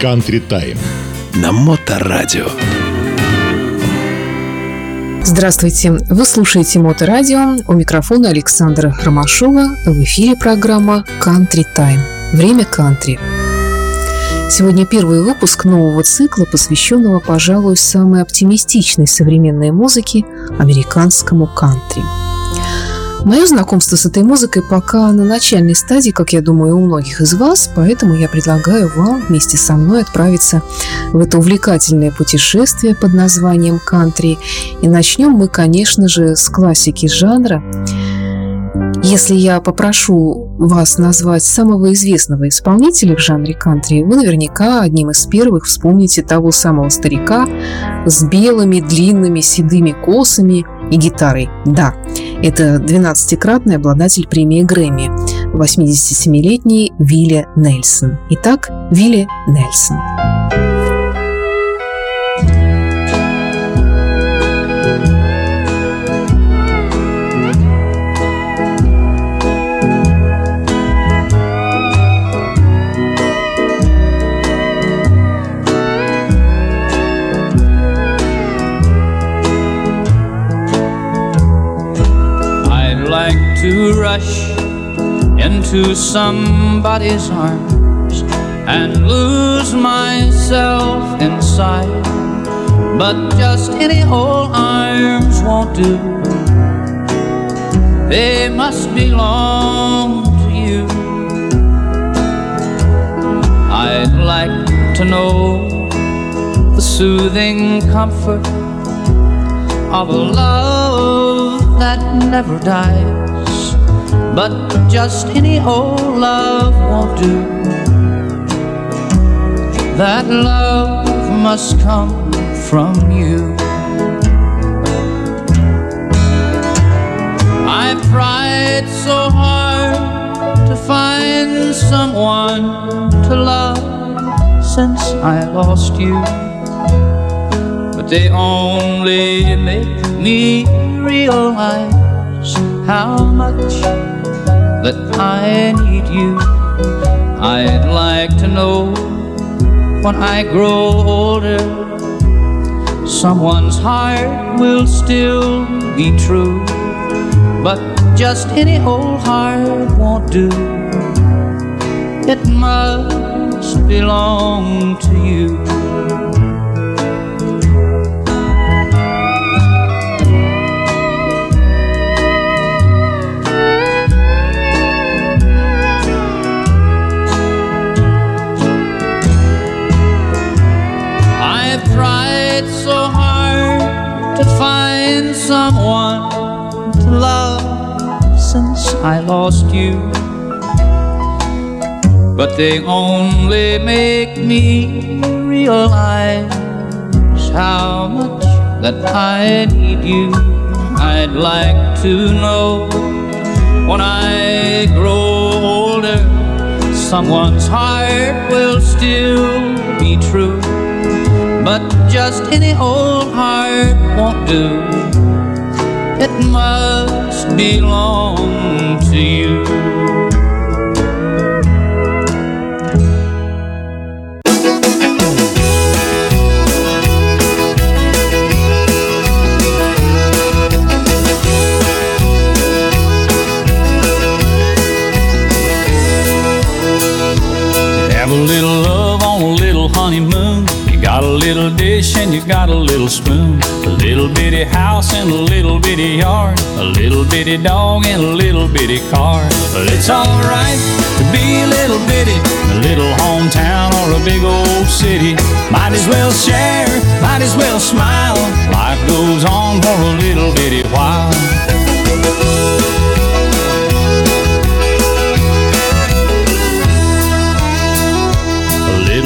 Country Time. На Моторадио. Здравствуйте! Вы слушаете Моторадио. У микрофона Александра Ромашова. В эфире программа Country Time. Время кантри. Сегодня первый выпуск нового цикла, посвященного, пожалуй, самой оптимистичной современной музыке – американскому кантри. Мое знакомство с этой музыкой пока на начальной стадии, как я думаю, у многих из вас, поэтому я предлагаю вам вместе со мной отправиться в это увлекательное путешествие под названием «Кантри». И начнем мы, конечно же, с классики жанра – если я попрошу вас назвать самого известного исполнителя в жанре кантри, вы наверняка одним из первых вспомните того самого старика с белыми, длинными, седыми косами и гитарой. Да, это 12-кратный обладатель премии Грэмми, 87-летний Вилли Нельсон. Итак, Вилли Нельсон. Rush into somebody's arms and lose myself inside. But just any old arms won't do. They must belong to you. I'd like to know the soothing comfort of a love that never dies. But just any old love won't do. That love must come from you. I've tried so hard to find someone to love since I lost you. But they only make me realize how much that I need you. I'd like to know when I grow older, someone's heart will still be true. But just any old heart won't do. It must belong to you. Someone to love since I lost you. But they only make me realize how much that I need you. I'd like to know when I grow older, someone's heart will still be true. But just any old heart won't do it must belong to you. Have a little love on a little honeymoon. Little dish and you got a little spoon. A little bitty house and a little bitty yard. A little bitty dog and a little bitty car. But it's alright to be a little bitty. A little hometown or a big old city. Might as well share, might as well smile. Life goes on for a little bitty while.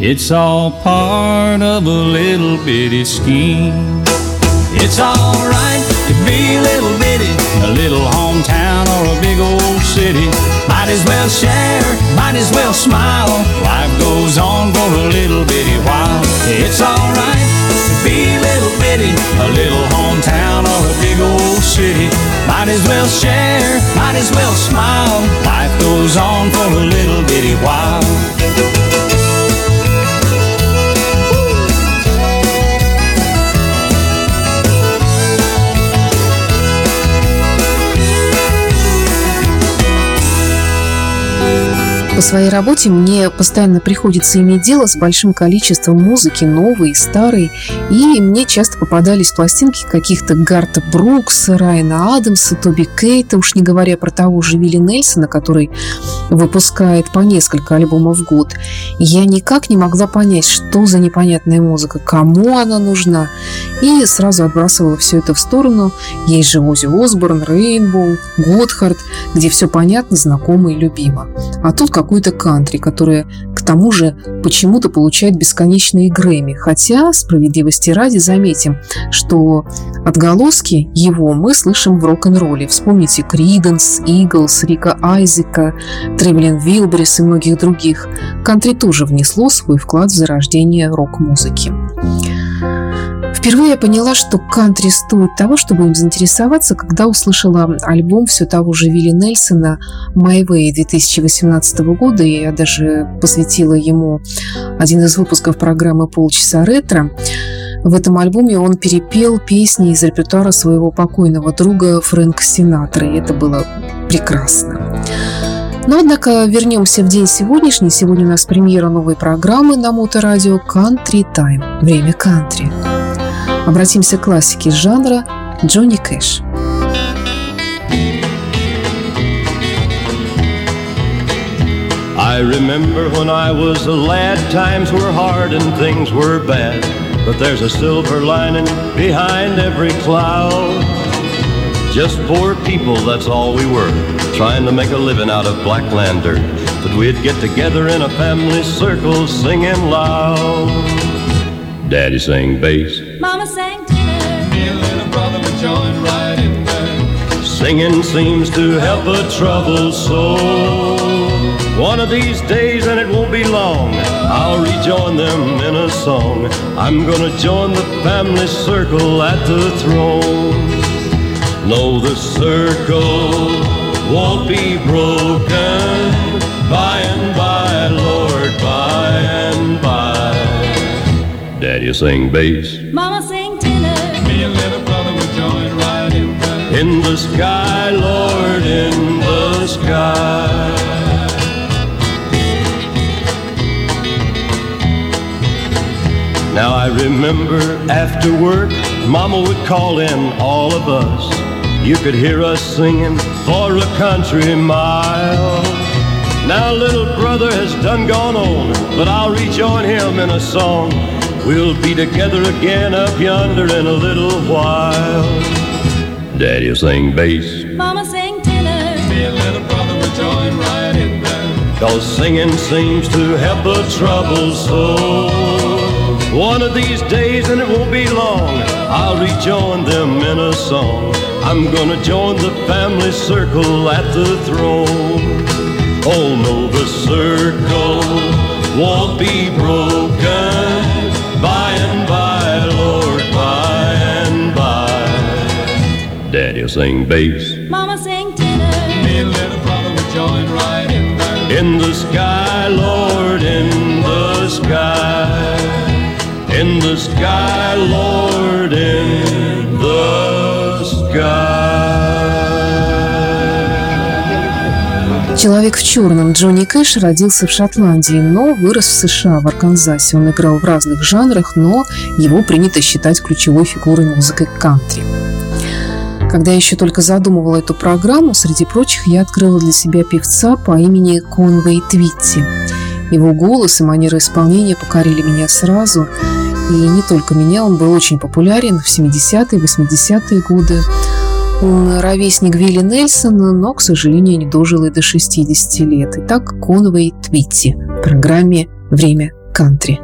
It's all part of a little bitty scheme. It's alright to be a little bitty, a little hometown or a big old city. Might as well share, might as well smile. Life goes on for a little bitty while. It's alright to be a little bitty, a little hometown or a big old city. Might as well share, might as well smile. Life goes on for a little bitty while. Своей работе мне постоянно приходится иметь дело с большим количеством музыки, новой и старой, и мне часто попадались пластинки каких-то Гарта Брукса, Райана Адамса, Тоби Кейта, уж не говоря про того же Вилли Нельсона, который выпускает по несколько альбомов в год. Я никак не могла понять, что за непонятная музыка, кому она нужна, и сразу отбрасывала все это в сторону. Есть же Ози Осборн, Рейнбоу, Готхард, где все понятно, знакомо и любимо. А тут как какой-то кантри, которое к тому же почему-то получает бесконечные Грэмми. Хотя, справедливости ради, заметим, что отголоски его мы слышим в рок-н-ролле. Вспомните Криденс, Иглс, Рика Айзека, Тревелин Вилбрис и многих других. Кантри тоже внесло свой вклад в зарождение рок-музыки. Впервые я поняла, что кантри стоит того, чтобы им заинтересоваться, когда услышала альбом все того же Вилли Нельсона «My Way» 2018 года. И я даже посвятила ему один из выпусков программы «Полчаса ретро». В этом альбоме он перепел песни из репертуара своего покойного друга Фрэнка Синатра, и это было прекрасно. Но, однако, вернемся в день сегодняшний. Сегодня у нас премьера новой программы на Моторадио «Country Time» – «Время кантри». Обратимся к классике жанра Джонни Кэш. I remember when I was a lad, times were hard and things were bad. But there's a silver lining behind every cloud. Just poor people, that's all we were, trying to make a living out of blackland dirt. But we'd get together in a family circle singing loud. Daddy sang bass. Mama sang tenor. Me and little brother would join right in there. Singing seems to help a troubled soul. One of these days, and it won't be long, I'll rejoin them in a song. I'm gonna join the family circle at the throne. No, the circle won't be broken by and by, Lord, Daddy sing bass. Mama sing tenor. Me and little brother would join right in there. In the sky, Lord, in the sky. Now I remember after work, Mama would call in all of us. You could hear us singing for a country mile. Now little brother has done gone on, but I'll rejoin him in a song. We'll be together again up yonder in a little while. Daddy'll sing bass, Mama sang tenor. Me and little brother would join right in there. cause singing seems to help a troubled soul. One of these days, and it won't be long, I'll rejoin them in a song. I'm gonna join the family circle at the throne. Oh no, the circle won't be broken sing bass. Mama sang tenor. Me and little brother would join right in there. In the sky, Lord, in the sky. In the sky, Lord, in the sky. Человек в черном Джонни Кэш родился в Шотландии, но вырос в США, в Арканзасе. Он играл в разных жанрах, но его принято считать ключевой фигурой музыки кантри. Когда я еще только задумывала эту программу, среди прочих я открыла для себя певца по имени Конвей Твитти. Его голос и манера исполнения покорили меня сразу. И не только меня, он был очень популярен в 70-е, 80-е годы. Он ровесник Вилли Нельсона, но, к сожалению, не дожил и до 60 лет. Итак, Конвей Твитти в программе «Время кантри».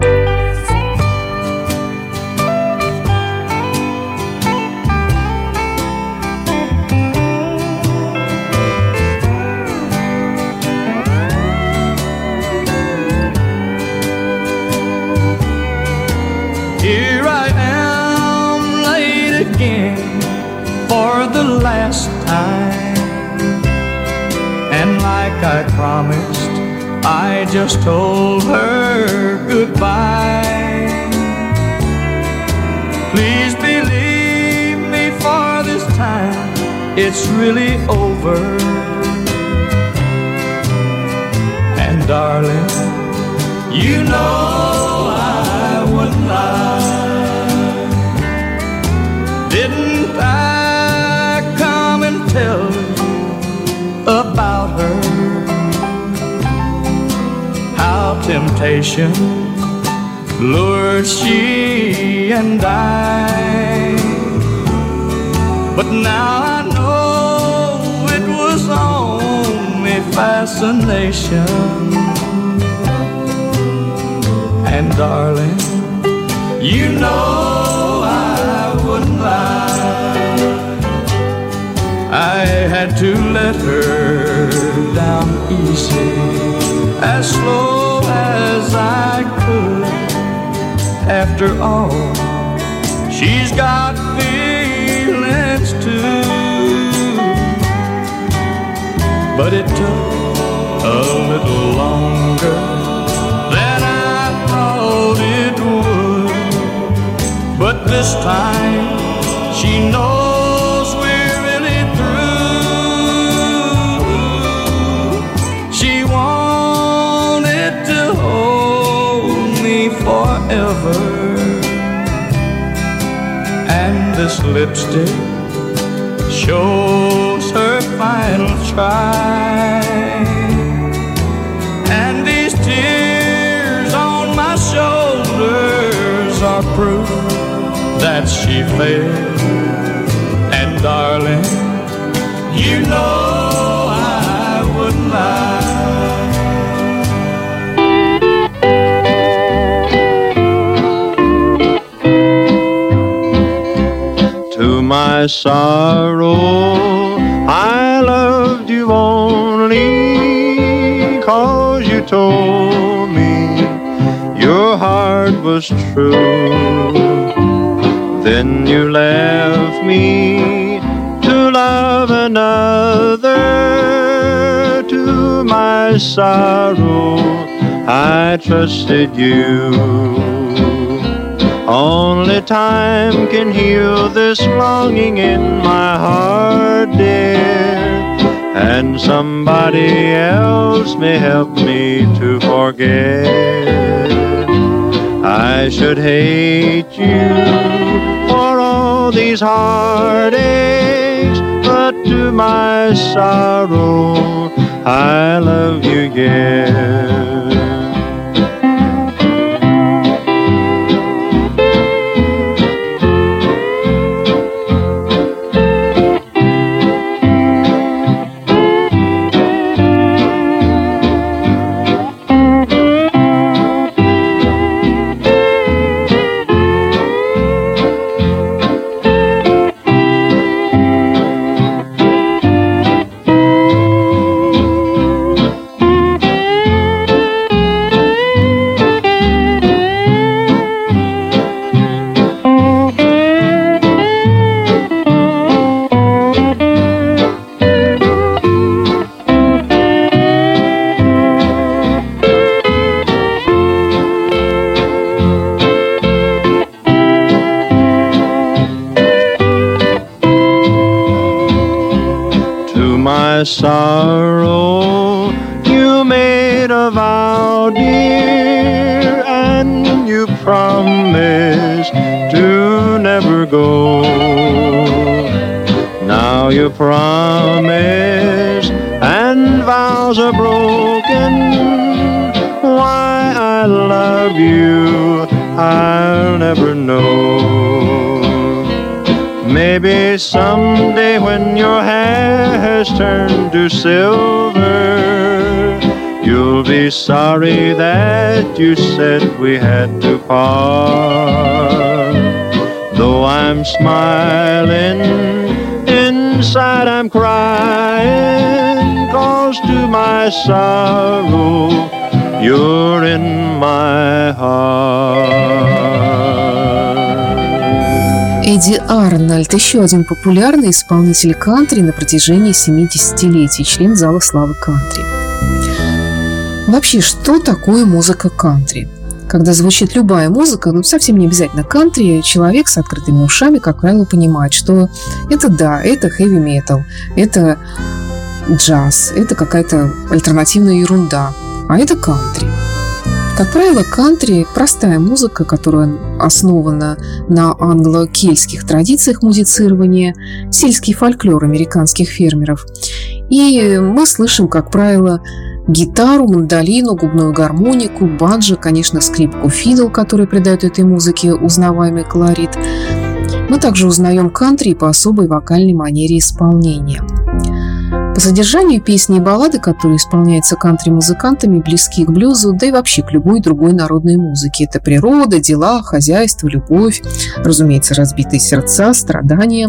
Last time. And like I promised, I just told her goodbye. Please believe me for this time, it's really over. And darling, you know I wouldn't lie. Temptation lured she and I. But now I know it was only fascination. And darling, you know I wouldn't lie. I had to let her down easy, as slow After all, she's got feelings too. But it took a little longer than I thought it would. But this time she knows lipstick shows her final try. And these tears on my shoulders are proof that she failed. My sorrow, I loved you only cause you told me your heart was true. Then you left me to love another. To my sorrow, I trusted you. Only time can heal this longing in my heart, dear. And somebody else may help me to forget. I should hate you for all these heartaches, but to my sorrow, I love you yet. Someday when your hair has turned to silver, you'll be sorry that you said we had to part. Though I'm smiling, inside I'm crying, cause to my sorrow, you're in my heart. Эдди Арнольд – еще один популярный исполнитель кантри на протяжении 70-летий, член зала славы кантри. Вообще, что такое музыка кантри? Когда звучит любая музыка, ну совсем не обязательно кантри, человек с открытыми ушами, как правило, понимает, что это да, это хэви метал, это джаз, это какая-то альтернативная ерунда, а это кантри. Как правило, кантри – простая музыка, которая основана на англо-кельтских традициях музицирования, сельский фольклор американских фермеров. И мы слышим, как правило, гитару, мандолину, губную гармонику, банджо, конечно, скрипку фидл, который придает этой музыке узнаваемый колорит. Мы также узнаем кантри по особой вокальной манере исполнения. По содержанию песни и баллады, которые исполняются кантри-музыкантами, близки к блюзу, да и вообще к любой другой народной музыке. Это природа, дела, хозяйство, любовь, разумеется, разбитые сердца, страдания.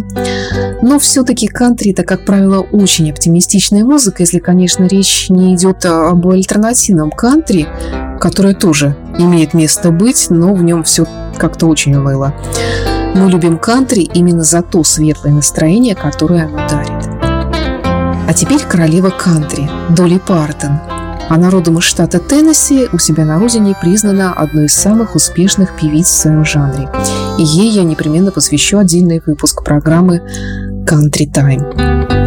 Но все-таки кантри – это, как правило, очень оптимистичная музыка, если, конечно, речь не идет об альтернативном кантри, которое тоже имеет место быть, но в нем все как-то очень уныло. Мы любим кантри именно за то светлое настроение, которое оно дарит. А теперь королева кантри Долли Партон. Она родом из штата Теннесси, у себя на родине признана одной из самых успешных певиц в своем жанре. И ей я непременно посвящу отдельный выпуск программы «Country Time».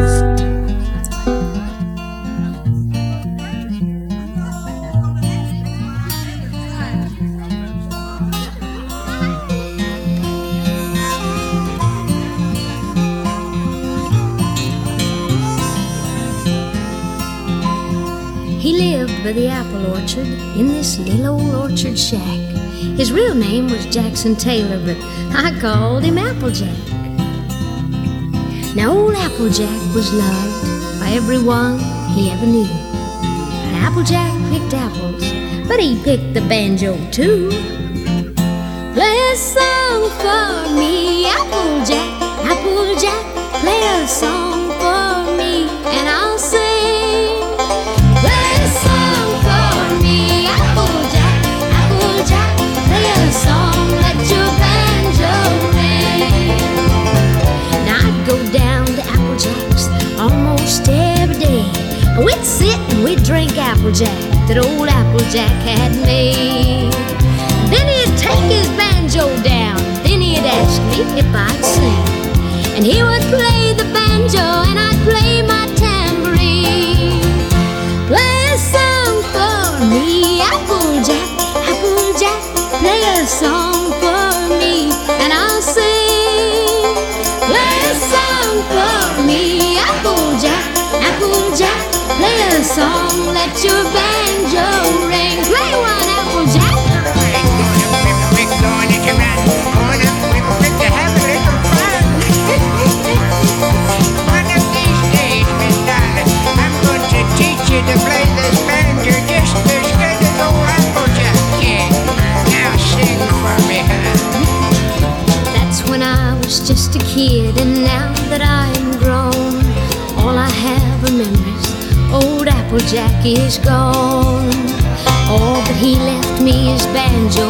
By the apple orchard in this little old orchard shack. His real name was Jackson Taylor, but I called him Applejack. Now, old Applejack was loved by everyone he ever knew. And Applejack picked apples, but he picked the banjo too. Play a song for me, Applejack, Applejack, play a song for me, and I'll sing. Applejack that old Applejack had made. Then he'd take his banjo down. Then he'd ask me if I'd sing. And he would play the banjo and I'd play my tambourine. Play a song for me, song, let your banjo Is gone. All that he left me is banjo,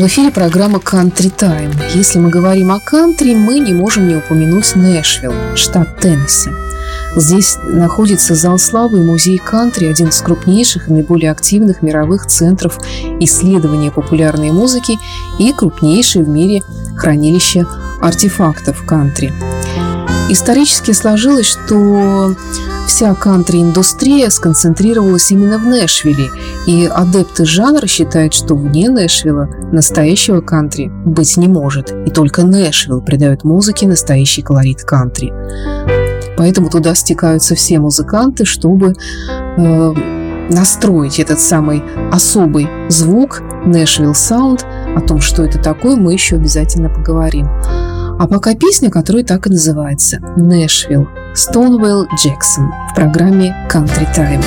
В эфире программа Country Time. Если мы говорим о кантри, мы не можем не упомянуть Нэшвилл, штат Теннесси. Здесь находится зал славы и музей кантри, один из крупнейших и наиболее активных мировых центров исследования популярной музыки и крупнейшее в мире хранилище артефактов кантри. Исторически сложилось, что вся кантри-индустрия сконцентрировалась именно в Нэшвилле, и адепты жанра считают, что вне Нэшвилла настоящего кантри быть не может, и только Нэшвилл придает музыке настоящий колорит кантри. Поэтому туда стекаются все музыканты, чтобы э, настроить этот самый особый звук Нэшвилл Саунд. О том, что это такое, мы еще обязательно поговорим. А пока песня, которая так и называется «Нэшвилл» Стоунвелл Джексон в программе «Country Time».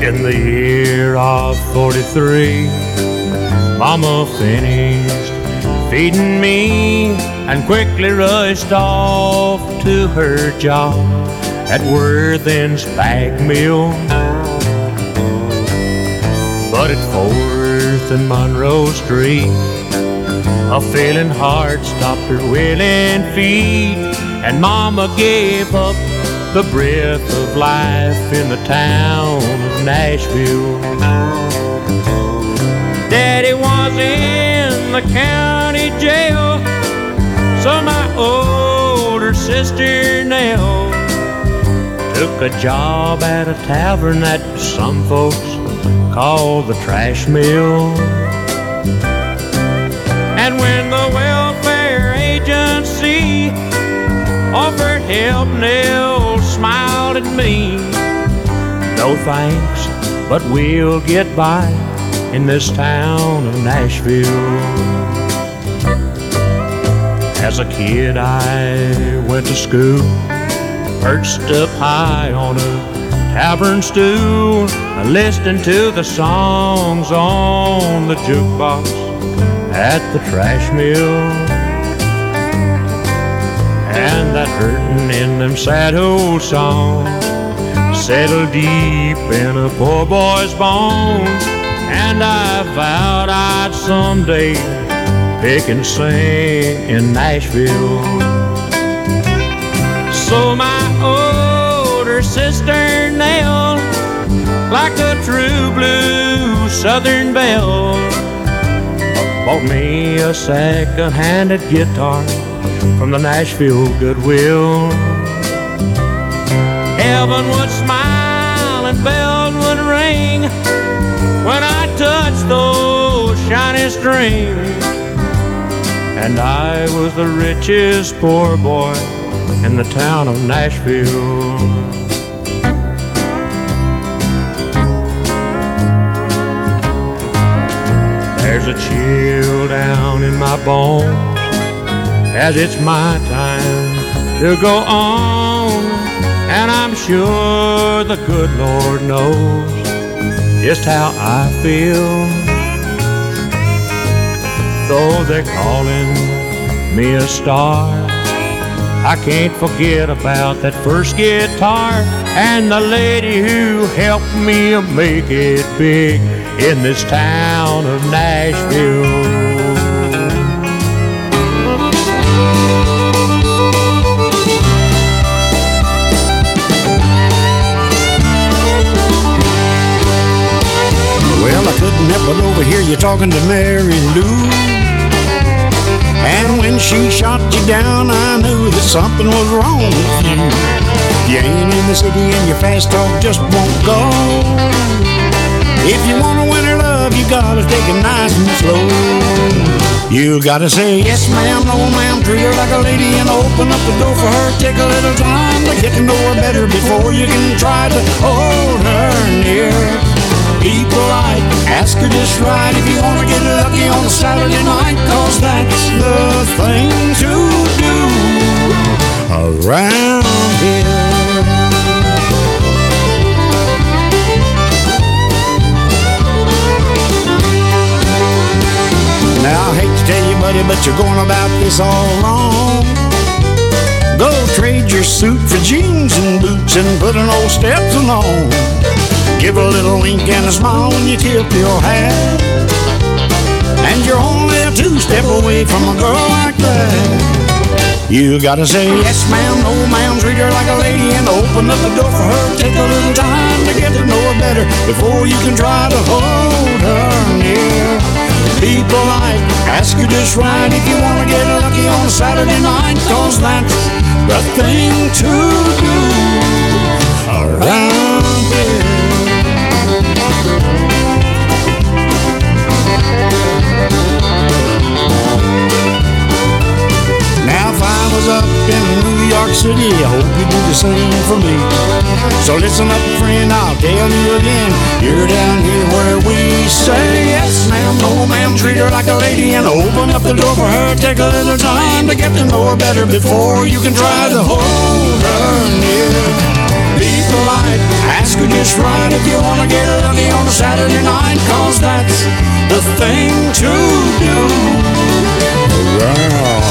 In the year of 43, Mama finished feeding me and quickly rushed off to her job at Worthen's bag mill. But at Fourth and Monroe Street, a failing heart stopped her willing feet, and Mama gave up the breath of life in the town of Nashville. Daddy was in the county jail, so my older sister Nell took a job at a tavern that some folks call the trash mill. And when the welfare agency offered help, Nell smiled at me. No thanks, but we'll get by in this town of Nashville. As a kid, I went to school, perched up high on a tavern stool, listening to the songs on the jukebox at the trash mill. And that hurting in them sad old songs settled deep in a poor boy's bones. And I vowed I'd someday pick and sing in Nashville. So my older sister Nell, like a true blue Southern belle, bought me a second-handed guitar from the Nashville Goodwill. Heaven would smile and bells would ring when I touched those shiny strings. And I was the richest poor boy in the town of Nashville. There's a chill down in my bones as it's my time to go on. And I'm sure the good Lord knows just how I feel. Though they're calling me a star, I can't forget about that first guitar and the lady who helped me make it big in this town of Nashville. Well, I couldn't help but overhear you talking to Mary Lou. And when she shot you down, I knew that something was wrong with you. You ain't in the city and your fast talk just won't go. If you wanna win her love, you gotta take it nice and slow. You gotta say yes, ma'am, no, ma'am, treat her like a lady and open up the door for her. Take a little time to get to know her better before you can try to hold her near. Be polite, ask her just right if you wanna get lucky on a Saturday night, cause that's the thing to do around here. Buddy, but you're going about this all wrong. Go trade your suit for jeans and boots and put an old steps along. Give a little wink and a smile when you tip your hat. And you're only a two-step away from a girl like that. You gotta say yes, ma'am, no, ma'am, treat her like a lady and open up the door for her. Take a little time to get to know her better before you can try to hold her near. Be polite, ask her just right if you wanna get lucky on Saturday night, cause that's the thing to do around here. Now if I was up in York City, I hope you'd do the same for me. So listen up, friend, I'll tell you again. You're down here where we say yes, ma'am, no, ma'am. Treat her like a lady and open up the door for her. Take a little time to get to know her better before you can try to hold her near. Be polite, ask her just right if you wanna get lucky on a Saturday night, cause that's the thing to do around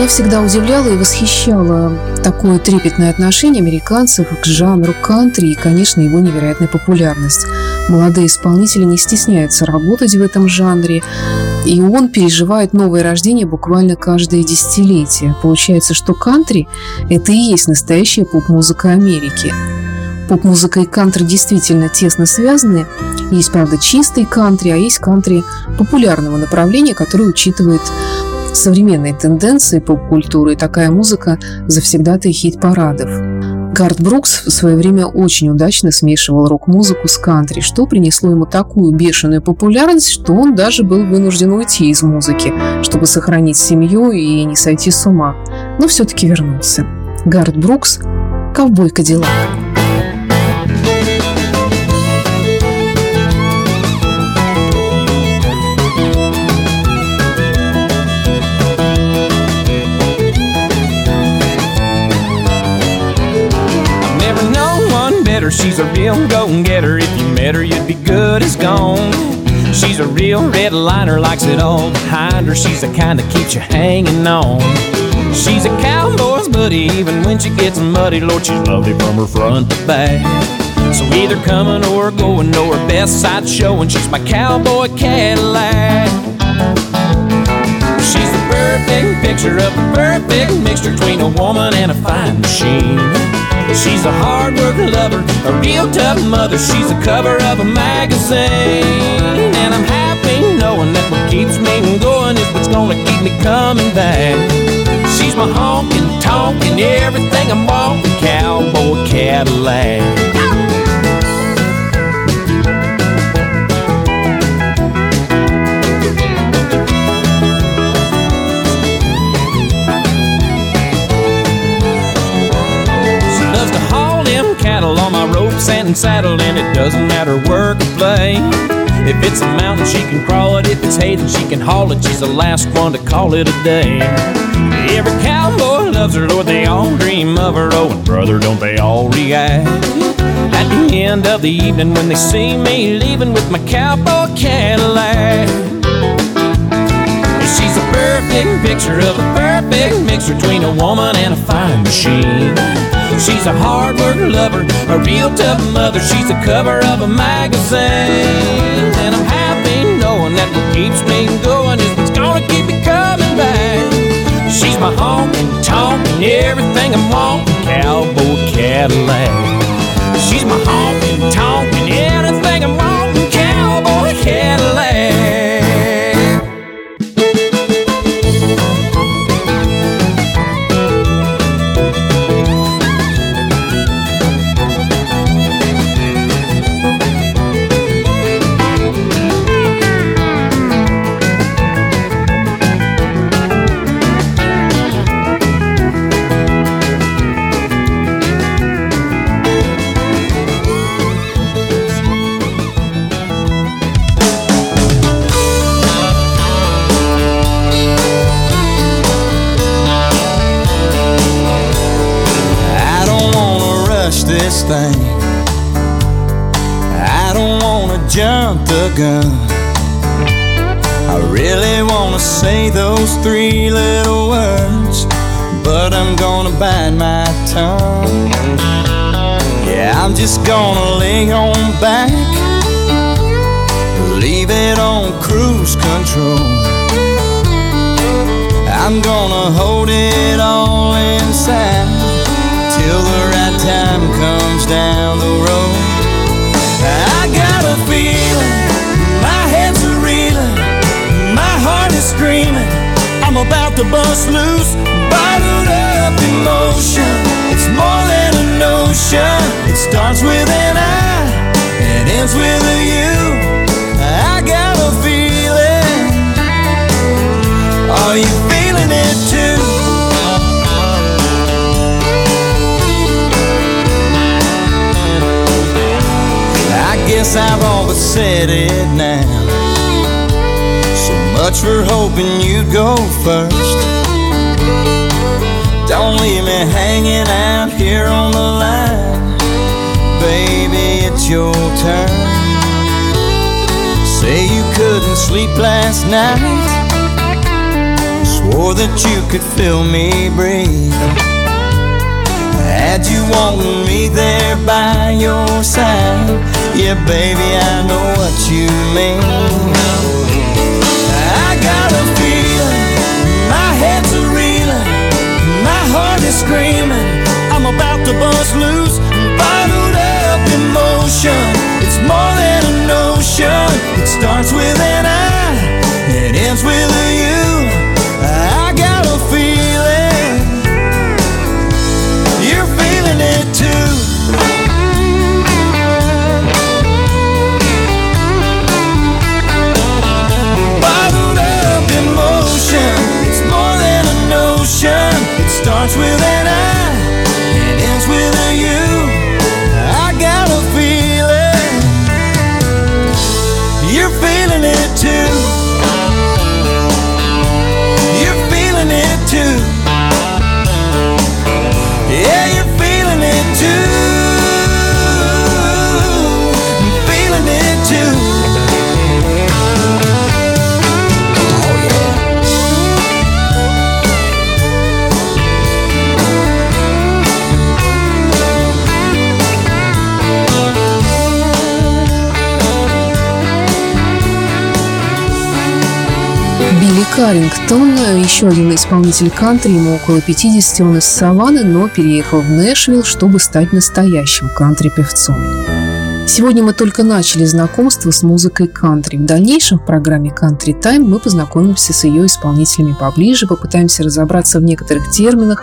Меня всегда удивляло и восхищало такое трепетное отношение американцев к жанру кантри и, конечно, его невероятная популярность. Молодые исполнители не стесняются работать в этом жанре, и он переживает новое рождение буквально каждое десятилетие. Получается, что кантри – это и есть настоящая поп-музыка Америки. Поп-музыка и кантри действительно тесно связаны. Есть, правда, чистый кантри, а есть кантри популярного направления, которое учитывает современные тенденции поп-культуры, и такая музыка завсегда-то хит-парадов. Гард Брукс в свое время очень удачно смешивал рок-музыку с кантри, что принесло ему такую бешеную популярность, что он даже был вынужден уйти из музыки, чтобы сохранить семью и не сойти с ума. Но все-таки вернулся. Гард Брукс «Ковбой Кадиллак». She's a real go-getter. If you met her, you'd be good as gone. She's a real red liner, likes it all behind her. She's the kind that keeps you hanging on. She's a cowboy's buddy, even when she gets muddy. Lord, she's lovely from her front to back. So either coming or going, know her best side showing. She's my cowboy Cadillac. She's the perfect picture of a perfect mixture between a woman and a fine machine. She's a hard working lover, a real tough mother. She's the cover of a magazine. And I'm happy knowing that what keeps me going is what's gonna keep me coming back. She's my honking, tonking, everything I'm wanting, cowboy Cadillac. And saddle, and it doesn't matter work or play. If it's a mountain, she can crawl it. If it's hay, then she can haul it. She's the last one to call it a day. Every cowboy loves her, Lord, they all dream of her. Oh, and brother, don't they all react? At the end of the evening, when they see me leaving with my cowboy Cadillac. She's a perfect picture of a perfect mix between a woman and a fine machine. She's a hard working lover, a real tough mother. She's the cover of a magazine. And I'm happy knowing that what keeps me going is what's gonna keep me coming back. She's my honking, tonking, everything I'm wanting, cowboy Cadillac. She's my honking, tonking, anything I'm about to bust loose, bottled up emotion. It's more than a notion. It starts with an I, it ends with a you. I got a feeling. Are you feeling it too? I guess I've always said it now. Much for hoping you'd go first. Don't leave me hanging out here on the line. Baby, it's your turn. Say you couldn't sleep last night. Swore that you could feel me breathe. Had you wanting me there by your side. Yeah, baby, I know what you mean. Got a feeling, my head's reeling, my heart is screaming. I'm about to bust loose, bottled up emotion. Билли Каррингтон, еще один исполнитель кантри, ему около 50, он из Саванны, но переехал в Нэшвилл, чтобы стать настоящим кантри-певцом. Сегодня мы только начали знакомство с музыкой кантри. В дальнейшем в программе Country Time мы познакомимся с ее исполнителями поближе, попытаемся разобраться в некоторых терминах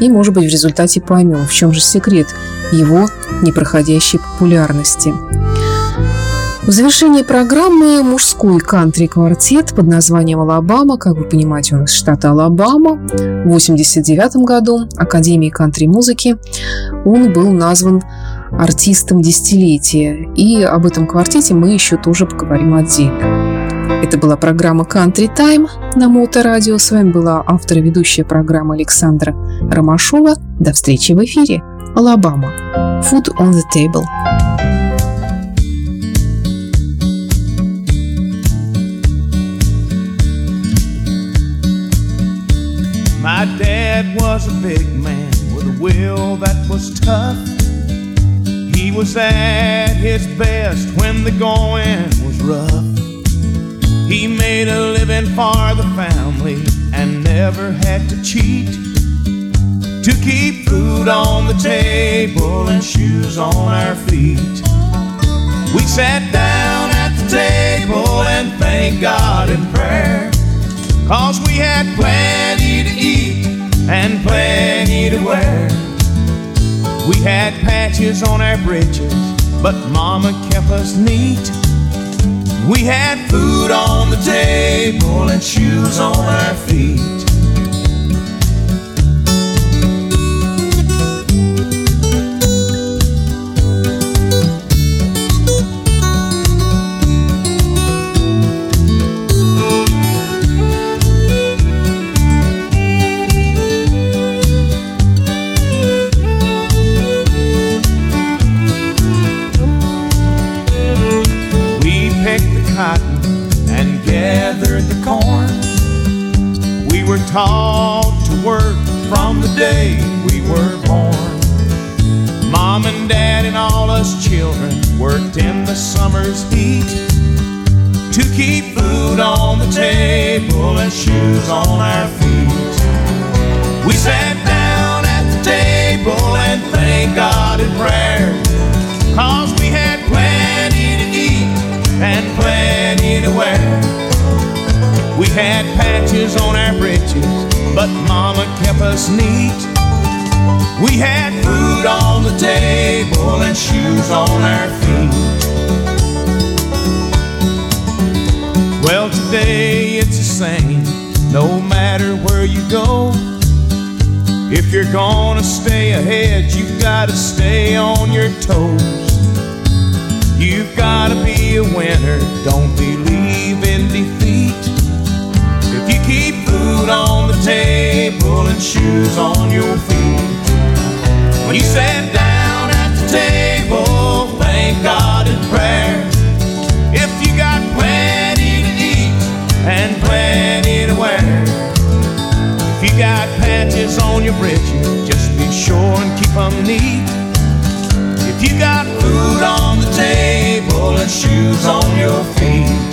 и, может быть, в результате поймем, в чем же секрет его непроходящей популярности. В завершении программы мужской кантри-квартет под названием «Алабама». Как вы понимаете, он из штата Алабама. В 1989 году Академией кантри-музыки он был назван артистом десятилетия. И об этом квартете мы еще тоже поговорим отдельно. Это была программа Country Time на Моторадио. С вами была автор и ведущая программы Александра Ромашова. До встречи в эфире. Алабама. Food on the table. My dad was a big man with a will that was tough. He was at his best when the going was rough. He made a living for the family and never had to cheat to keep food on the table and shoes on our feet. We sat down at the table and thanked God in prayer. Cause we had eat and plenty to wear. We had patches on our britches, but Mama kept us neat. We had food on the table and shoes on our feet. Table and shoes on our feet. We sat down at the table and thanked God in prayer, cause we had plenty to eat and plenty to wear. We had patches on our breeches, but Mama kept us neat. We had food on the table and shoes on our feet. Well, today it's the same, no matter where you go. If you're gonna stay ahead, you've gotta stay on your toes. You've gotta be a winner, don't believe in defeat. If you keep food on the table and shoes on your feet. When you sat down on your britches, just be sure and keep them neat. If you got food on the table and shoes on your feet.